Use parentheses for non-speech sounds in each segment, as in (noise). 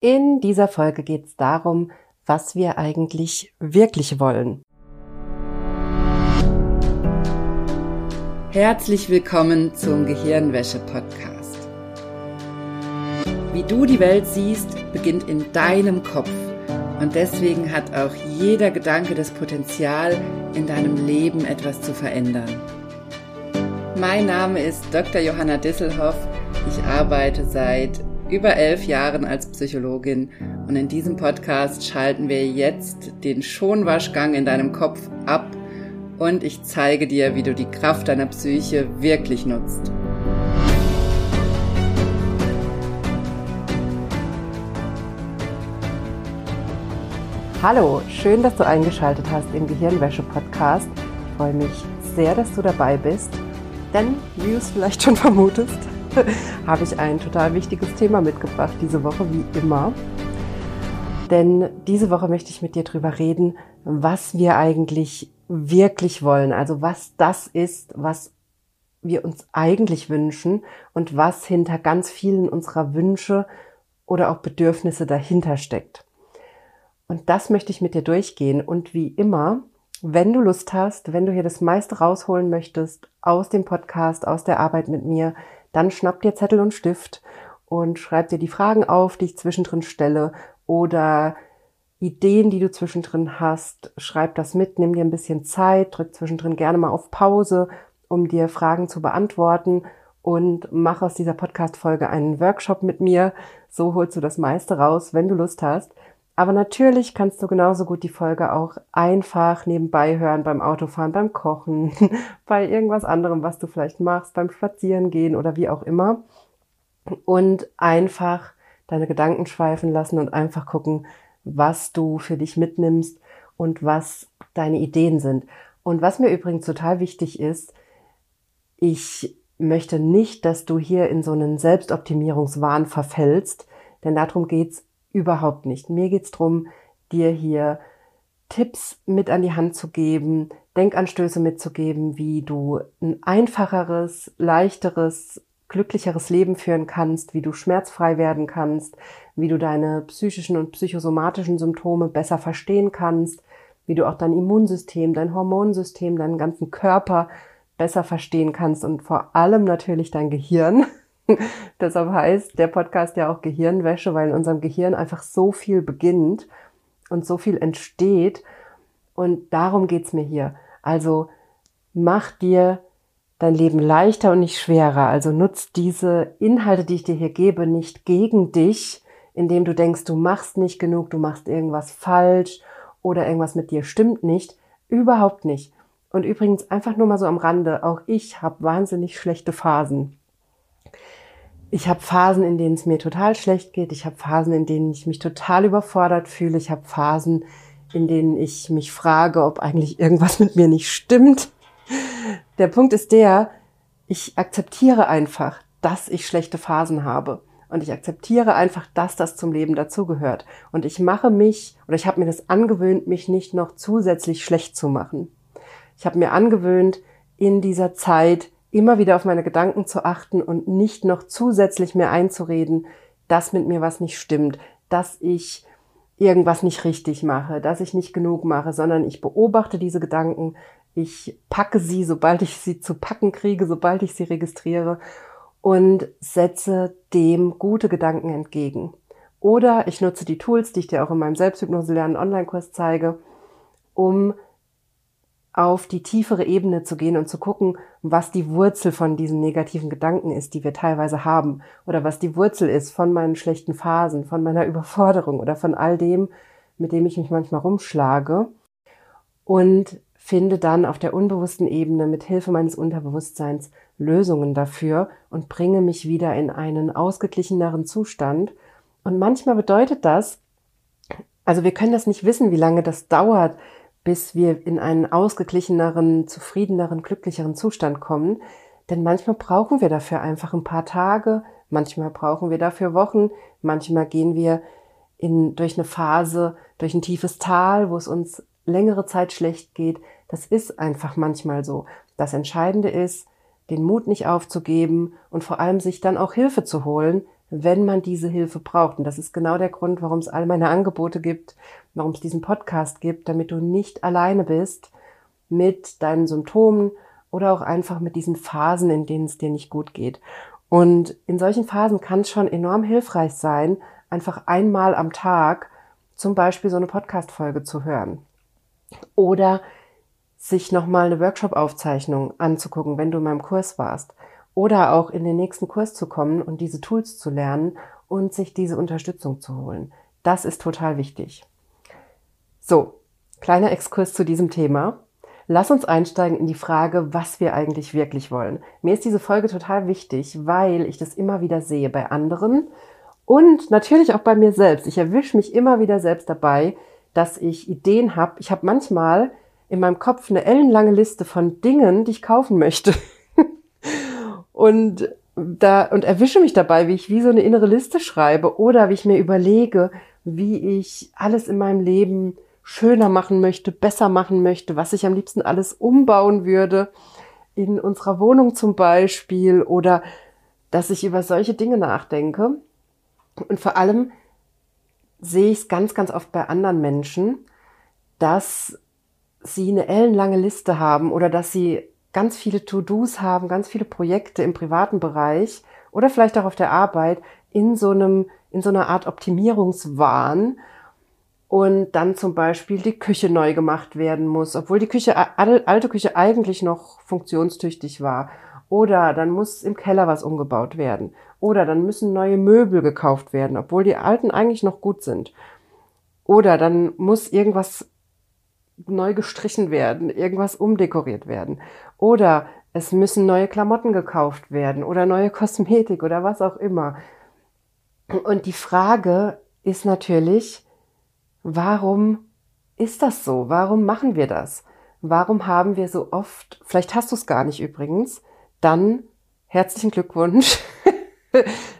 In dieser Folge geht es darum, was wir eigentlich wirklich wollen. Herzlich willkommen zum Gehirnwäsche-Podcast. Wie du die Welt siehst, beginnt in deinem Kopf. Und deswegen hat auch jeder Gedanke das Potenzial, in deinem Leben etwas zu verändern. Mein Name ist Dr. Johanna Disselhoff. Ich arbeite seit über elf Jahren als Psychologin und in diesem Podcast schalten wir jetzt den Schonwaschgang in deinem Kopf ab und ich zeige dir, wie du die Kraft deiner Psyche wirklich nutzt. Hallo, schön, dass du eingeschaltet hast im Gehirnwäsche-Podcast. Ich freue mich sehr, dass du dabei bist, denn wie du es vielleicht schon vermutest, (laughs) habe ich ein total wichtiges Thema mitgebracht diese Woche, wie immer. Denn diese Woche möchte ich mit dir drüber reden, was wir eigentlich wirklich wollen. Also was das ist, was wir uns eigentlich wünschen und was hinter ganz vielen unserer Wünsche oder auch Bedürfnisse dahinter steckt. Und das möchte ich mit dir durchgehen. Und wie immer, wenn du Lust hast, wenn du hier das meiste rausholen möchtest aus dem Podcast, aus der Arbeit mit mir, dann schnapp dir Zettel und Stift und schreib dir die Fragen auf, die ich zwischendrin stelle oder Ideen, die du zwischendrin hast. Schreib das mit, nimm dir ein bisschen Zeit, drück zwischendrin gerne mal auf Pause, um dir Fragen zu beantworten und mach aus dieser Podcast-Folge einen Workshop mit mir. So holst du das meiste raus, wenn du Lust hast. Aber natürlich kannst du genauso gut die Folge auch einfach nebenbei hören beim Autofahren, beim Kochen, (laughs) bei irgendwas anderem, was du vielleicht machst, beim Spazierengehen oder wie auch immer. Und einfach deine Gedanken schweifen lassen und einfach gucken, was du für dich mitnimmst und was deine Ideen sind. Und was mir übrigens total wichtig ist, ich möchte nicht, dass du hier in so einen Selbstoptimierungswahn verfällst, denn darum geht's Überhaupt nicht. Mir geht's drum, dir hier Tipps mit an die Hand zu geben, Denkanstöße mitzugeben, wie du ein einfacheres, leichteres, glücklicheres Leben führen kannst, wie du schmerzfrei werden kannst, wie du deine psychischen und psychosomatischen Symptome besser verstehen kannst, wie du auch dein Immunsystem, dein Hormonsystem, deinen ganzen Körper besser verstehen kannst und vor allem natürlich dein Gehirn, (laughs) Deshalb heißt der Podcast ja auch Gehirnwäsche, weil in unserem Gehirn einfach so viel beginnt und so viel entsteht. Und darum geht's mir hier. Also mach dir dein Leben leichter und nicht schwerer. Also nutz diese Inhalte, die ich dir hier gebe, nicht gegen dich, indem du denkst, du machst nicht genug, du machst irgendwas falsch oder irgendwas mit dir stimmt nicht. Überhaupt nicht. Und übrigens einfach nur mal so am Rande, auch ich habe wahnsinnig schlechte Phasen ich habe Phasen, in denen es mir total schlecht geht. Ich habe Phasen, in denen ich mich total überfordert fühle. Ich habe Phasen, in denen ich mich frage, ob eigentlich irgendwas mit mir nicht stimmt. Der Punkt ist der, ich akzeptiere einfach, dass ich schlechte Phasen habe. Und ich akzeptiere einfach, dass das zum Leben dazugehört. Und ich mache mich, oder ich habe mir das angewöhnt, mich nicht noch zusätzlich schlecht zu machen. Ich habe mir angewöhnt, in dieser Zeit immer wieder auf meine Gedanken zu achten und nicht noch zusätzlich mir einzureden, dass mit mir was nicht stimmt, dass ich irgendwas nicht richtig mache, dass ich nicht genug mache, sondern ich beobachte diese Gedanken, ich packe sie, sobald ich sie zu packen kriege, sobald ich sie registriere und setze dem gute Gedanken entgegen. Oder ich nutze die Tools, die ich dir auch in meinem Selbsthypnose lernen Online-Kurs zeige, um auf die tiefere Ebene zu gehen und zu gucken, was die Wurzel von diesen negativen Gedanken ist, die wir teilweise haben, oder was die Wurzel ist von meinen schlechten Phasen, von meiner (laughs) Überforderung oder von all dem, mit dem ich mich manchmal rumschlage und finde dann auf der unbewussten Ebene mit Hilfe meines Unterbewusstseins Lösungen dafür und bringe mich wieder in einen ausgeglicheneren Zustand. Und manchmal bedeutet das, also wir können das nicht wissen, wie lange das dauert, bis wir in einen ausgeglicheneren, zufriedeneren, glücklicheren Zustand kommen. Denn manchmal brauchen wir dafür einfach ein paar Tage, manchmal brauchen wir dafür Wochen, manchmal gehen wir in, durch eine Phase, durch ein tiefes Tal, wo es uns längere Zeit schlecht geht. Das ist einfach manchmal so. Das Entscheidende ist, den Mut nicht aufzugeben und vor allem sich dann auch Hilfe zu holen, wenn man diese Hilfe braucht. Und das ist genau der Grund, warum es all meine Angebote gibt, warum es diesen Podcast gibt, damit du nicht alleine bist mit deinen Symptomen oder auch einfach mit diesen Phasen, in denen es dir nicht gut geht. Und in solchen Phasen kann es schon enorm hilfreich sein, einfach einmal am Tag zum Beispiel so eine Podcast-Folge zu hören. Oder sich nochmal eine Workshop-Aufzeichnung anzugucken, wenn du in meinem Kurs warst. Oder auch in den nächsten Kurs zu kommen und diese Tools zu lernen und sich diese Unterstützung zu holen. Das ist total wichtig. So, kleiner Exkurs zu diesem Thema. Lass uns einsteigen in die Frage, was wir eigentlich wirklich wollen. Mir ist diese Folge total wichtig, weil ich das immer wieder sehe bei anderen und natürlich auch bei mir selbst. Ich erwische mich immer wieder selbst dabei, dass ich Ideen habe. Ich habe manchmal in meinem Kopf eine ellenlange Liste von Dingen, die ich kaufen möchte. (laughs) und da und erwische mich dabei, wie ich wie so eine innere Liste schreibe oder wie ich mir überlege, wie ich alles in meinem Leben schöner machen möchte, besser machen möchte, was ich am liebsten alles umbauen würde in unserer Wohnung zum Beispiel oder dass ich über solche Dinge nachdenke. Und vor allem sehe ich es ganz, ganz oft bei anderen Menschen, dass sie eine ellenlange Liste haben oder dass sie ganz viele To-Dos haben, ganz viele Projekte im privaten Bereich oder vielleicht auch auf der Arbeit in so einem, in so einer Art Optimierungswahn und dann zum Beispiel die Küche neu gemacht werden muss, obwohl die Küche, alte Küche eigentlich noch funktionstüchtig war. Oder dann muss im Keller was umgebaut werden. Oder dann müssen neue Möbel gekauft werden, obwohl die alten eigentlich noch gut sind. Oder dann muss irgendwas neu gestrichen werden, irgendwas umdekoriert werden. Oder es müssen neue Klamotten gekauft werden oder neue (laughs) Kosmetik oder was auch immer. Und die Frage ist natürlich, warum ist das so? Warum machen wir das? Warum haben wir so oft, vielleicht hast du es gar nicht übrigens, dann herzlichen Glückwunsch. (laughs)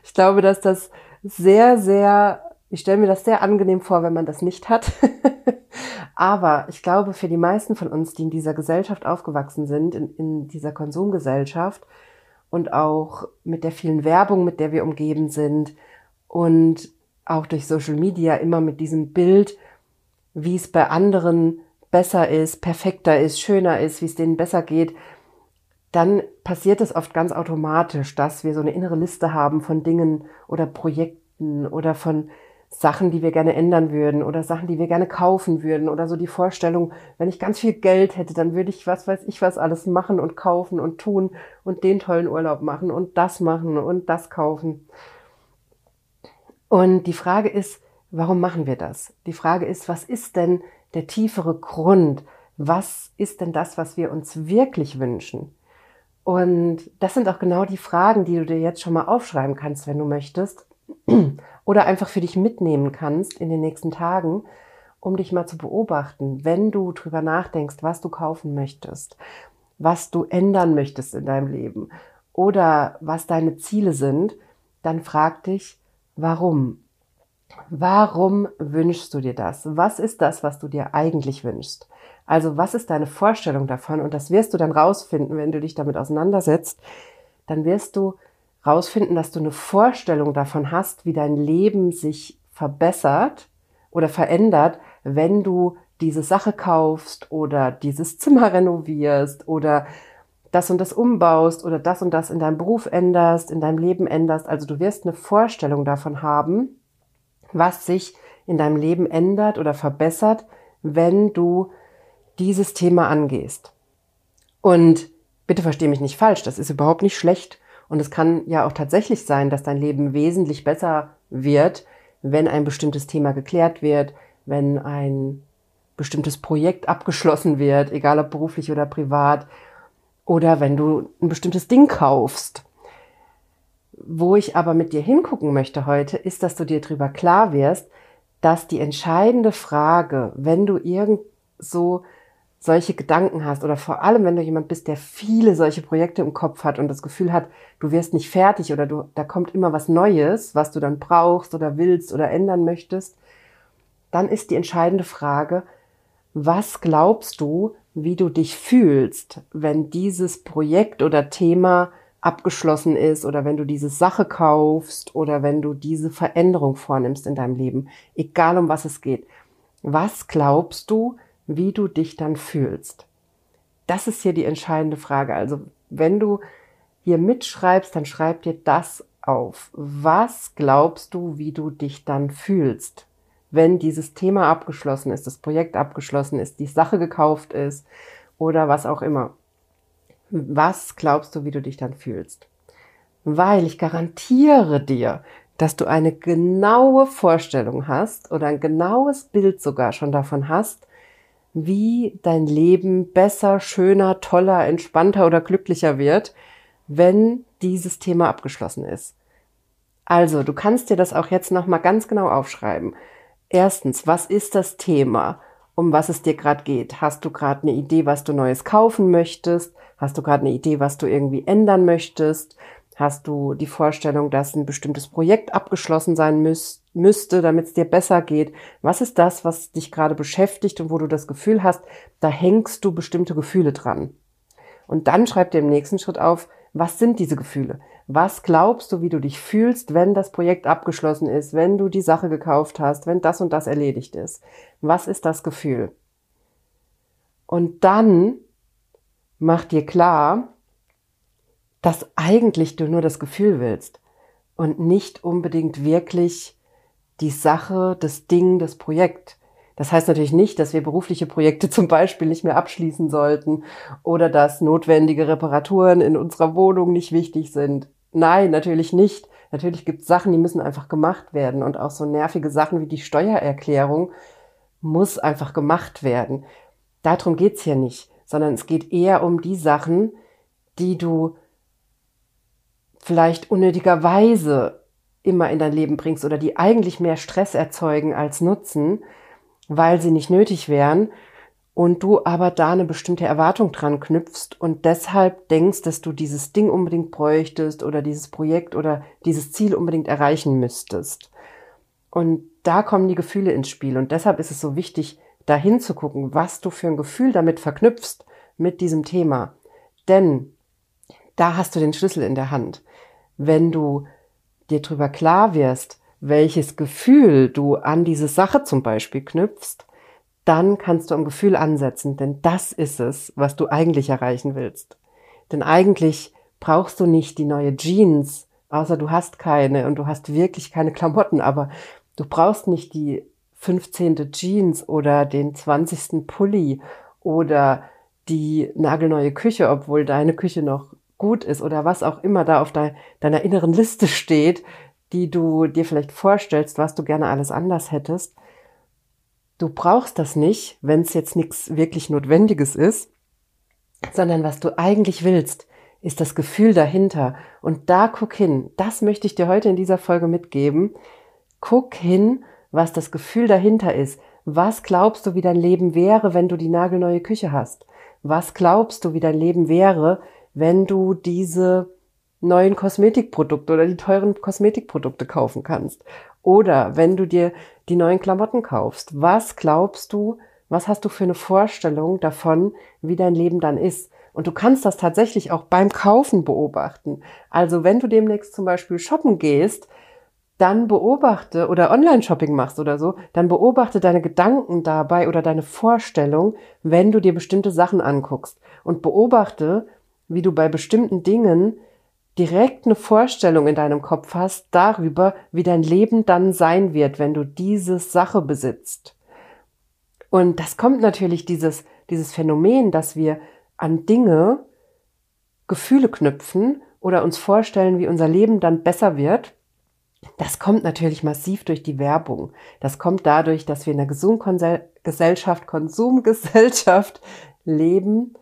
ich glaube, dass das sehr, sehr, ich stelle mir das sehr angenehm vor, wenn man das nicht hat. (laughs) Aber ich glaube, für die meisten von uns, die in dieser Gesellschaft aufgewachsen sind, in, in dieser Konsumgesellschaft und auch mit der vielen Werbung, mit der wir umgeben sind und auch durch Social Media immer mit diesem Bild, wie es bei anderen besser ist, perfekter ist, schöner ist, wie es denen besser geht, dann passiert es oft ganz automatisch, dass wir so eine innere Liste haben von Dingen oder Projekten oder von Sachen, die wir gerne ändern würden oder Sachen, die wir gerne kaufen würden oder so die Vorstellung, wenn ich ganz viel Geld hätte, dann würde ich was weiß ich was alles machen und kaufen und tun und den tollen Urlaub machen und das machen und das kaufen. Und die Frage ist, warum machen wir das? Die Frage ist, was ist denn der tiefere Grund? Was ist denn das, was wir uns wirklich wünschen? Und das sind auch genau die Fragen, die du dir jetzt schon mal aufschreiben kannst, wenn du möchtest. (clears throat) Oder einfach für dich mitnehmen kannst in den nächsten Tagen, um dich mal zu beobachten, wenn du drüber nachdenkst, was du kaufen möchtest, was du ändern möchtest in deinem Leben oder was deine Ziele sind, dann frag dich, warum? Warum wünschst du dir das? Was ist das, was du dir eigentlich wünschst? Also was ist deine Vorstellung davon? Und das wirst du dann rausfinden, wenn du dich damit auseinandersetzt. Dann wirst du rausfinden, dass du eine Vorstellung davon hast, wie dein Leben sich verbessert oder verändert, wenn du diese Sache kaufst oder dieses Zimmer renovierst oder das und das umbaust oder das und das in deinem Beruf änderst, in deinem Leben änderst. Also du wirst eine Vorstellung davon haben, was sich in deinem Leben ändert oder verbessert, wenn du dieses Thema angehst. Und bitte verstehe mich nicht falsch, das ist überhaupt nicht schlecht. Und es kann ja auch tatsächlich sein, dass dein Leben wesentlich besser wird, wenn ein bestimmtes Thema geklärt wird, wenn ein bestimmtes Projekt abgeschlossen wird, egal ob beruflich oder privat, oder wenn du ein bestimmtes Ding kaufst. Wo ich aber mit dir hingucken möchte heute, ist, dass du dir darüber klar wirst, dass die entscheidende Frage, wenn du irgend so solche Gedanken hast oder vor allem, wenn du jemand bist, der viele solche Projekte im Kopf hat und das Gefühl hat, du wirst nicht fertig oder du, da kommt immer was Neues, was du dann brauchst oder willst oder ändern möchtest, dann ist die entscheidende Frage, was glaubst du, wie du dich fühlst, wenn dieses Projekt oder Thema abgeschlossen ist oder wenn du diese Sache kaufst oder wenn du diese Veränderung vornimmst in deinem Leben, egal um was es geht. Was glaubst du, wie du dich dann fühlst? Das ist hier die entscheidende Frage. Also wenn du hier mitschreibst, dann schreib dir das auf. Was glaubst du, wie du dich dann fühlst, wenn dieses Thema abgeschlossen ist, das Projekt abgeschlossen ist, die Sache gekauft ist oder was auch immer? Was glaubst du, wie du dich dann fühlst? Weil ich garantiere dir, dass du eine genaue Vorstellung hast oder ein genaues Bild sogar schon davon hast, wie dein Leben besser, schöner, toller, entspannter oder glücklicher wird, wenn dieses Thema abgeschlossen ist. Also, du kannst dir das auch jetzt nochmal ganz genau aufschreiben. Erstens, was ist das Thema, um was es dir gerade geht? Hast du gerade eine Idee, was du Neues kaufen möchtest? Hast du gerade eine Idee, was du irgendwie ändern möchtest? Hast du die Vorstellung, dass ein bestimmtes Projekt abgeschlossen sein müß, müsste, damit es dir besser geht? Was ist das, was dich gerade beschäftigt und wo du das Gefühl hast, da hängst du bestimmte Gefühle dran? Und dann schreib dir im nächsten Schritt auf, was sind diese Gefühle? Was glaubst du, wie du dich fühlst, wenn das Projekt abgeschlossen ist, wenn du die Sache gekauft hast, wenn das und das erledigt ist? Was ist das Gefühl? Und dann mach dir klar, dass eigentlich du nur das Gefühl willst und nicht unbedingt wirklich die Sache, das Ding, das Projekt. Das heißt natürlich nicht, dass wir berufliche Projekte (laughs) zum Beispiel nicht mehr abschließen sollten oder dass notwendige Reparaturen in unserer Wohnung nicht wichtig sind. Nein, natürlich nicht. Natürlich gibt es Sachen, die müssen einfach gemacht werden und auch so nervige Sachen wie die Steuererklärung muss einfach gemacht werden. Darum geht's hier nicht sondern es geht eher um die Sachen, die du vielleicht unnötigerweise immer in dein Leben bringst oder die eigentlich mehr Stress erzeugen als Nutzen, weil sie nicht nötig wären und du aber da eine bestimmte Erwartung dran knüpfst und deshalb denkst, dass du dieses Ding unbedingt bräuchtest oder dieses Projekt oder dieses Ziel unbedingt erreichen müsstest. Und da kommen die Gefühle ins Spiel und deshalb ist es so wichtig, dahin zu gucken, was du für ein Gefühl damit verknüpfst mit diesem Thema. Denn da hast du den Schlüssel in der Hand. Wenn du dir darüber klar wirst, welches Gefühl du an diese Sache zum Beispiel knüpfst, dann kannst du am Gefühl ansetzen, denn das ist es, was du eigentlich erreichen willst. Denn eigentlich brauchst du nicht die neue Jeans, außer du hast keine und du hast wirklich keine Klamotten, aber du brauchst nicht die 15. Jeans oder den 20. Pulli oder die nagelneue Küche, obwohl deine Küche noch gut ist oder was auch immer da auf de deiner inneren Liste steht, die du dir vielleicht vorstellst, was du gerne alles anders hättest. Du brauchst das nicht, wenn es jetzt nichts wirklich Notwendiges ist, sondern was du eigentlich willst, ist das Gefühl dahinter. Und da guck hin. Das möchte ich dir heute in dieser Folge mitgeben. Guck hin was das Gefühl dahinter ist. Was glaubst du, wie dein Leben wäre, wenn du die nagelneue Küche hast? Was glaubst du, wie dein Leben wäre, wenn du diese neuen Kosmetikprodukte oder die teuren Kosmetikprodukte kaufen kannst? Oder wenn du dir die neuen Klamotten kaufst, was glaubst du, was hast du für eine Vorstellung davon, wie dein Leben dann ist? Und du kannst das tatsächlich auch beim Kaufen beobachten. Also wenn du demnächst zum Beispiel shoppen gehst, dann beobachte oder Online-Shopping machst oder so, dann beobachte deine Gedanken dabei oder deine Vorstellung, wenn du dir bestimmte Sachen anguckst und beobachte, wie du bei bestimmten Dingen direkt eine Vorstellung in deinem Kopf hast darüber, wie dein Leben dann sein wird, wenn du diese Sache besitzt. Und das kommt natürlich dieses, dieses Phänomen, dass wir an Dinge Gefühle knüpfen oder uns vorstellen, wie unser Leben dann besser wird das kommt natürlich massiv durch die Werbung. Das kommt dadurch, dass wir in einer Konsumgesellschaft, Konsumgesellschaft leben,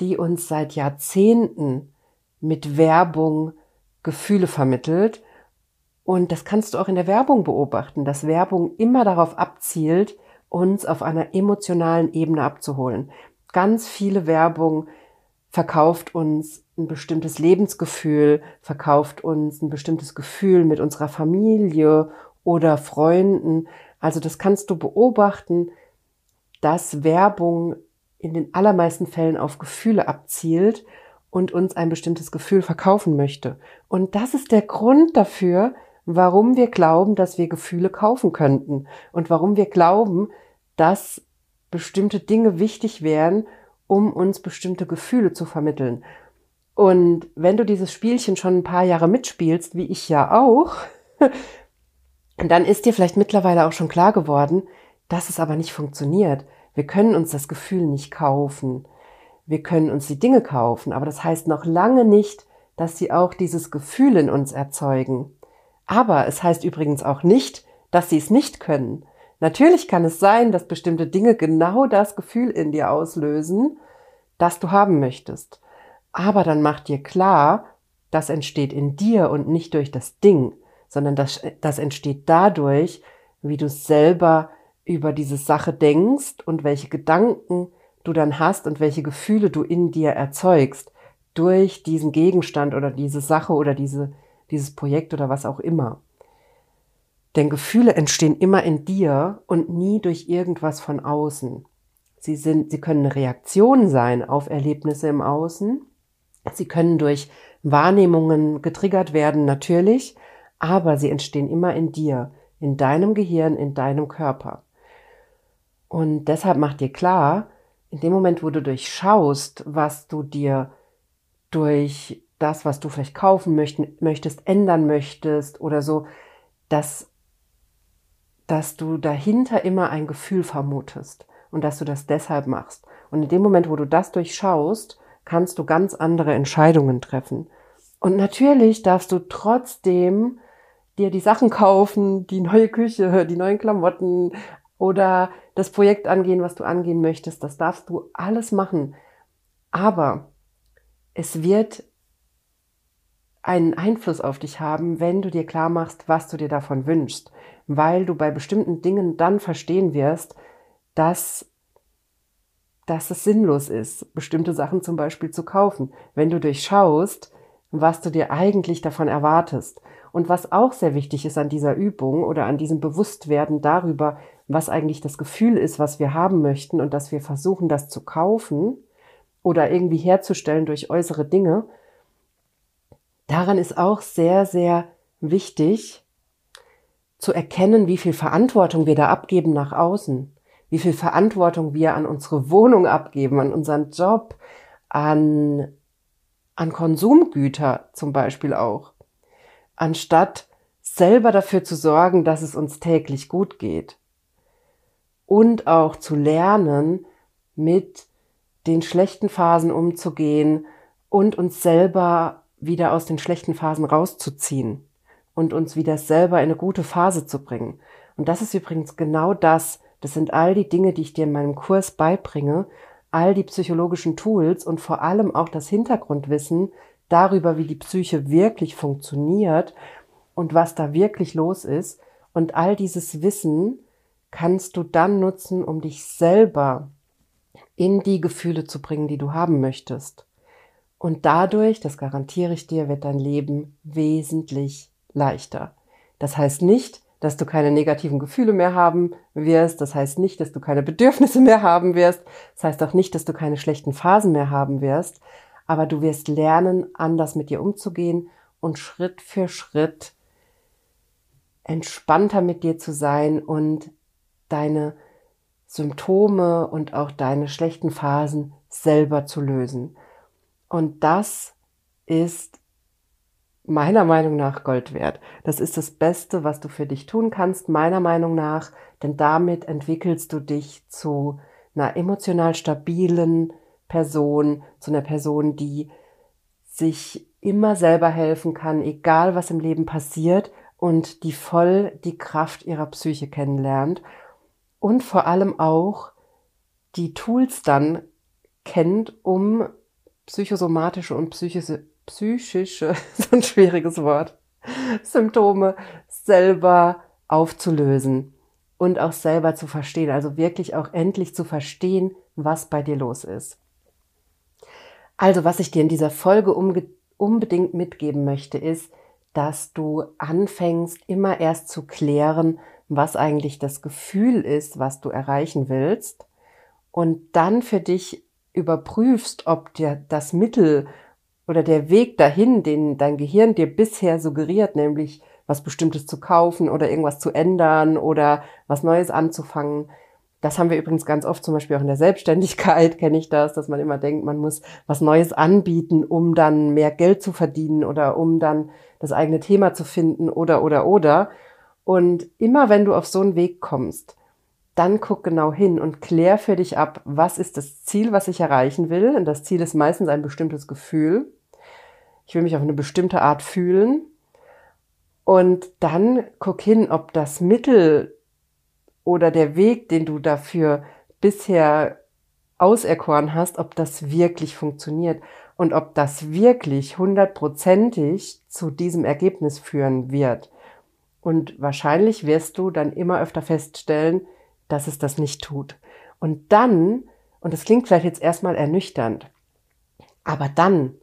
die uns seit Jahrzehnten mit Werbung Gefühle vermittelt. Und das kannst du auch in der Werbung beobachten, dass Werbung immer darauf abzielt, uns auf einer emotionalen Ebene abzuholen. Ganz viele Werbung verkauft uns ein bestimmtes Lebensgefühl, verkauft uns ein bestimmtes Gefühl mit unserer Familie oder Freunden. Also das kannst du beobachten, dass Werbung in den allermeisten Fällen auf Gefühle abzielt und uns ein bestimmtes Gefühl verkaufen möchte. Und das ist der Grund dafür, warum wir glauben, dass wir Gefühle kaufen könnten und warum wir glauben, dass bestimmte Dinge wichtig wären, um uns bestimmte Gefühle zu vermitteln. Und wenn du dieses Spielchen schon ein paar Jahre mitspielst, wie ich ja auch, (laughs) dann ist dir vielleicht mittlerweile auch schon klar geworden, dass es aber nicht funktioniert. Wir können uns das Gefühl nicht kaufen. Wir können uns die Dinge kaufen, aber das heißt noch lange nicht, dass sie auch dieses Gefühl in uns erzeugen. Aber es heißt übrigens auch nicht, dass sie es nicht können. Natürlich kann es sein, dass bestimmte Dinge genau das Gefühl in dir auslösen, das du haben möchtest. Aber dann mach dir klar, das entsteht in dir und nicht durch das Ding, sondern das, das entsteht dadurch, wie du selber über diese Sache denkst und welche Gedanken du dann hast und welche Gefühle du in dir erzeugst durch diesen Gegenstand oder diese Sache oder diese, dieses Projekt oder was auch immer. Denn Gefühle entstehen immer in dir und nie durch irgendwas von außen. Sie sind, sie können eine Reaktion sein auf Erlebnisse im Außen. Sie können durch Wahrnehmungen getriggert werden, natürlich, aber sie entstehen immer in dir, in deinem Gehirn, in deinem Körper. Und deshalb mach dir klar, in dem Moment, wo du durchschaust, was du dir durch das, was du vielleicht kaufen möchtest, ändern möchtest oder so, dass, dass du dahinter immer ein Gefühl vermutest und dass du das deshalb machst. Und in dem Moment, wo du das durchschaust, kannst du ganz andere Entscheidungen treffen. Und natürlich darfst du trotzdem dir die Sachen kaufen, die neue Küche, die neuen Klamotten, oder das Projekt angehen, was du angehen möchtest. Das darfst du alles machen. Aber es wird einen Einfluss auf dich haben, wenn du dir klar machst, was du dir davon wünschst, weil du bei bestimmten Dingen dann verstehen wirst, dass, dass es sinnlos ist, bestimmte Sachen zum Beispiel zu kaufen, wenn du durchschaust, was du dir eigentlich davon erwartest. Und was auch sehr wichtig ist an dieser Übung oder an diesem Bewusstwerden darüber, was eigentlich das Gefühl ist, was wir haben möchten und dass wir versuchen, das zu kaufen oder irgendwie herzustellen durch äußere Dinge, daran ist auch sehr, sehr wichtig zu erkennen, wie viel Verantwortung wir da abgeben nach außen, wie viel Verantwortung wir an unsere Wohnung abgeben, an unseren Job, an, an Konsumgüter zum Beispiel auch, anstatt selber dafür zu sorgen, dass es uns täglich gut geht und auch zu lernen, mit den schlechten Phasen umzugehen und uns selber wieder aus den schlechten Phasen rauszuziehen und uns wieder selber in eine gute Phase zu bringen. Und das ist übrigens genau das. Das sind all die Dinge, die ich dir in meinem Kurs beibringe, all die psychologischen Tools und vor allem auch das Hintergrundwissen darüber, wie die Psyche wirklich funktioniert und was da wirklich los ist. Und all dieses Wissen kannst du dann nutzen, um dich selber in die Gefühle zu bringen, die du haben möchtest. Und dadurch, das garantiere ich dir, wird dein Leben wesentlich leichter. Das heißt nicht, dass du keine negativen Gefühle mehr haben wirst. Das heißt nicht, dass du keine Bedürfnisse mehr haben wirst. Das heißt auch nicht, dass du keine schlechten Phasen mehr haben wirst. Aber du wirst lernen, anders mit dir umzugehen und Schritt für Schritt entspannter mit dir zu sein und deine Symptome und auch deine schlechten Phasen selber zu lösen. Und das ist meiner Meinung nach Gold wert. Das ist das Beste, was du für dich tun kannst, meiner Meinung nach, denn damit entwickelst du dich zu einer emotional stabilen Person, zu einer Person, die sich immer selber helfen kann, egal was im Leben passiert und die voll die Kraft ihrer Psyche kennenlernt und vor allem auch die Tools dann kennt, um psychosomatische und psychische, psychische, (laughs) so ein schwieriges Wort, Symptome selber aufzulösen und auch selber zu verstehen, also wirklich auch endlich zu verstehen, was bei dir los ist. Also, was ich dir in dieser Folge unbedingt mitgeben möchte, ist, dass du anfängst, immer erst zu klären, was eigentlich das Gefühl ist, was du erreichen willst und dann für dich überprüfst, ob dir das Mittel oder der Weg dahin, den dein Gehirn dir bisher suggeriert, nämlich was Bestimmtes zu kaufen oder irgendwas zu ändern oder was Neues anzufangen. Das haben wir übrigens ganz oft, zum Beispiel auch in der Selbstständigkeit (laughs) kenne ich das, dass man immer denkt, man muss was Neues anbieten, um dann mehr Geld zu verdienen oder um dann das eigene Thema zu finden oder, oder, oder. Und immer wenn du auf so einen Weg kommst, dann guck genau hin und klär für dich ab, was ist das Ziel, was ich erreichen will. Und das Ziel ist meistens ein bestimmtes Gefühl. Ich will mich auf eine bestimmte Art fühlen. Und dann guck hin, ob das Mittel oder der Weg, den du dafür bisher auserkoren hast, ob das wirklich funktioniert und ob das wirklich hundertprozentig zu diesem Ergebnis führen wird. Und wahrscheinlich wirst du dann immer öfter feststellen, dass es das nicht tut. Und dann, und das klingt vielleicht jetzt erstmal ernüchternd, aber dann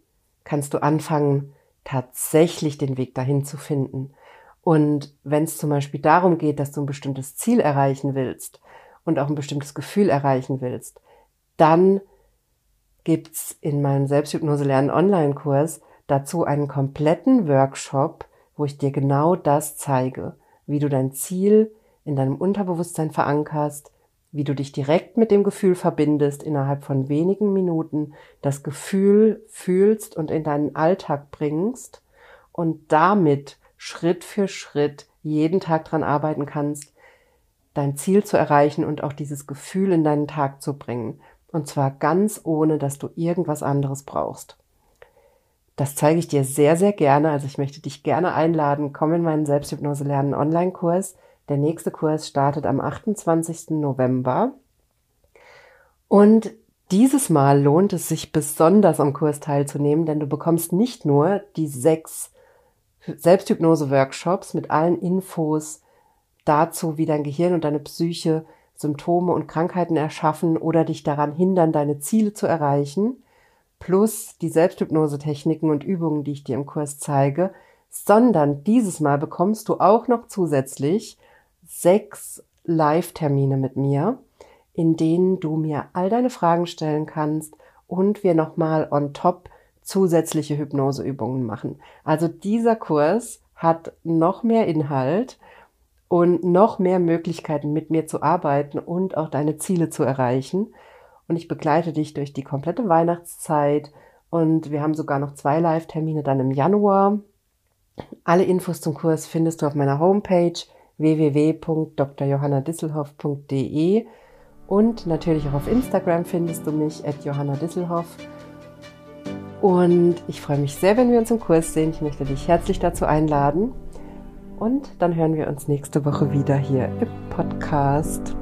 kannst du anfangen, tatsächlich den Weg dahin zu finden. Und wenn es zum Beispiel darum geht, dass du ein bestimmtes Ziel erreichen willst und auch ein bestimmtes Gefühl erreichen willst, dann gibt's in meinem Selbsthypnose lernen Online-Kurs dazu einen kompletten Workshop, wo ich dir genau das zeige, wie du dein Ziel in deinem Unterbewusstsein verankerst, wie du dich direkt mit dem Gefühl verbindest, innerhalb von wenigen Minuten das Gefühl fühlst und in deinen Alltag bringst und damit Schritt für Schritt jeden Tag dran arbeiten kannst, dein Ziel zu erreichen und auch dieses Gefühl in deinen Tag zu bringen. Und zwar ganz ohne, dass du irgendwas anderes brauchst. Das zeige ich dir sehr, sehr gerne. Also ich möchte dich gerne einladen. Komm in meinen Selbsthypnose lernen Online-Kurs. Der nächste Kurs startet am 28. November. Und dieses Mal lohnt es sich besonders am Kurs teilzunehmen, denn du bekommst nicht nur die sechs Selbsthypnose-Workshops mit allen Infos dazu, wie dein Gehirn und deine Psyche Symptome und Krankheiten erschaffen oder dich daran hindern, deine Ziele zu erreichen, plus die Selbsthypnose-Techniken und Übungen, die ich dir im Kurs zeige, sondern dieses Mal bekommst du auch noch zusätzlich sechs Live-Termine mit mir, in denen du mir all deine Fragen stellen kannst und wir nochmal on top zusätzliche Hypnoseübungen machen. Also dieser Kurs hat noch mehr Inhalt und noch mehr Möglichkeiten mit mir zu arbeiten und auch deine Ziele zu erreichen. Und ich begleite dich durch die komplette Weihnachtszeit und wir haben sogar noch zwei Live-Termine dann im Januar. Alle Infos zum Kurs findest du auf meiner Homepage www.drjohannadisselhoff.de und natürlich auch auf Instagram findest du mich at Johanna Disselhoff. Und ich freue mich sehr, wenn wir uns im Kurs sehen. Ich möchte dich herzlich dazu einladen. Und dann hören wir uns nächste Woche wieder hier im Podcast.